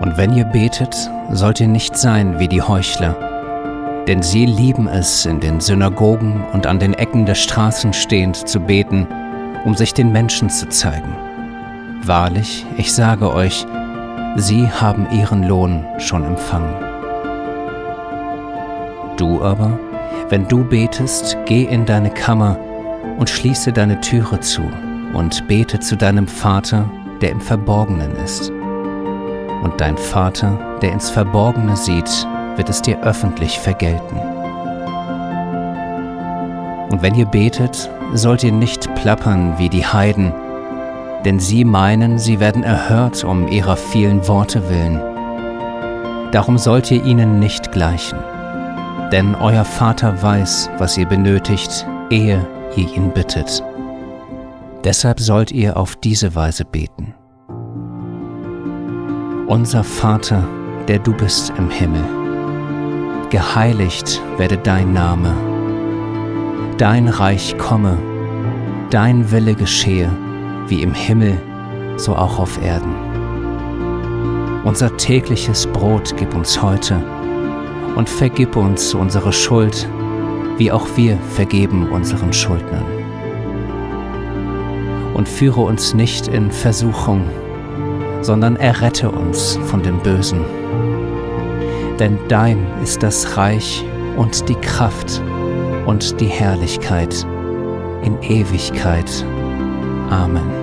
Und wenn ihr betet, sollt ihr nicht sein wie die Heuchler, denn sie lieben es, in den Synagogen und an den Ecken der Straßen stehend zu beten, um sich den Menschen zu zeigen. Wahrlich, ich sage euch, sie haben ihren Lohn schon empfangen. Du aber, wenn du betest, geh in deine Kammer und schließe deine Türe zu und bete zu deinem Vater, der im Verborgenen ist. Und dein Vater, der ins Verborgene sieht, wird es dir öffentlich vergelten. Und wenn ihr betet, sollt ihr nicht plappern wie die Heiden, denn sie meinen, sie werden erhört um ihrer vielen Worte willen. Darum sollt ihr ihnen nicht gleichen, denn euer Vater weiß, was ihr benötigt, ehe ihr ihn bittet. Deshalb sollt ihr auf diese Weise beten. Unser Vater, der du bist im Himmel, geheiligt werde dein Name, dein Reich komme, dein Wille geschehe, wie im Himmel, so auch auf Erden. Unser tägliches Brot gib uns heute und vergib uns unsere Schuld, wie auch wir vergeben unseren Schuldnern. Und führe uns nicht in Versuchung, sondern errette uns von dem Bösen. Denn dein ist das Reich und die Kraft und die Herrlichkeit in Ewigkeit. Amen.